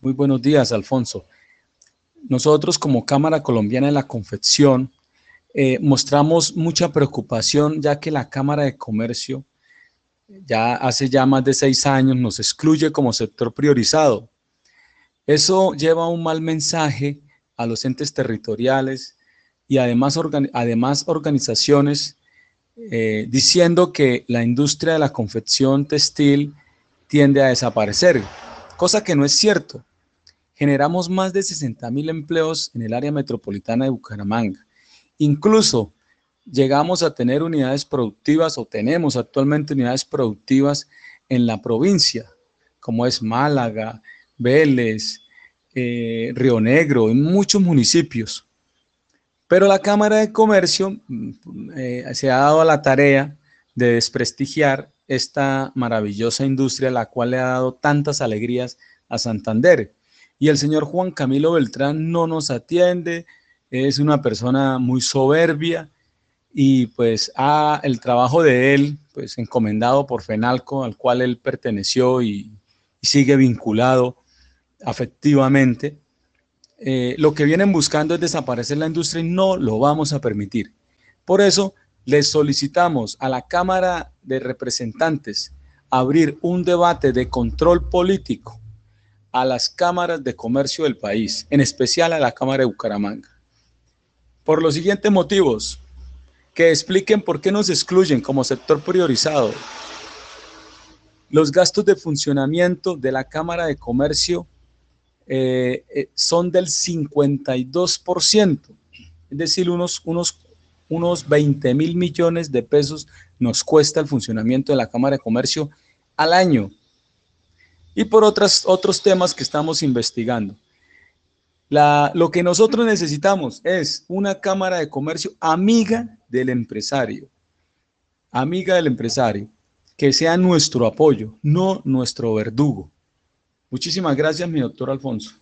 Muy buenos días, Alfonso. Nosotros como Cámara Colombiana de la Confección eh, mostramos mucha preocupación ya que la Cámara de Comercio ya hace ya más de seis años nos excluye como sector priorizado. Eso lleva un mal mensaje a los entes territoriales y además, organizaciones eh, diciendo que la industria de la confección textil tiende a desaparecer, cosa que no es cierto. Generamos más de 60 mil empleos en el área metropolitana de Bucaramanga. Incluso llegamos a tener unidades productivas o tenemos actualmente unidades productivas en la provincia, como es Málaga, Vélez, eh, Río Negro, en muchos municipios. Pero la Cámara de Comercio mm, eh, se ha dado a la tarea de desprestigiar esta maravillosa industria, la cual le ha dado tantas alegrías a Santander. Y el señor Juan Camilo Beltrán no nos atiende, es una persona muy soberbia y pues ha, el trabajo de él, pues encomendado por FENALCO, al cual él perteneció y sigue vinculado afectivamente, eh, lo que vienen buscando es desaparecer la industria y no lo vamos a permitir. Por eso, les solicitamos a la Cámara de Representantes abrir un debate de control político a las cámaras de comercio del país, en especial a la Cámara de Bucaramanga. Por los siguientes motivos, que expliquen por qué nos excluyen como sector priorizado. Los gastos de funcionamiento de la Cámara de Comercio eh, eh, son del 52%, es decir, unos, unos, unos 20 mil millones de pesos nos cuesta el funcionamiento de la Cámara de Comercio al año. Y por otras, otros temas que estamos investigando. La, lo que nosotros necesitamos es una Cámara de Comercio amiga del empresario, amiga del empresario, que sea nuestro apoyo, no nuestro verdugo. Muchísimas gracias, mi doctor Alfonso.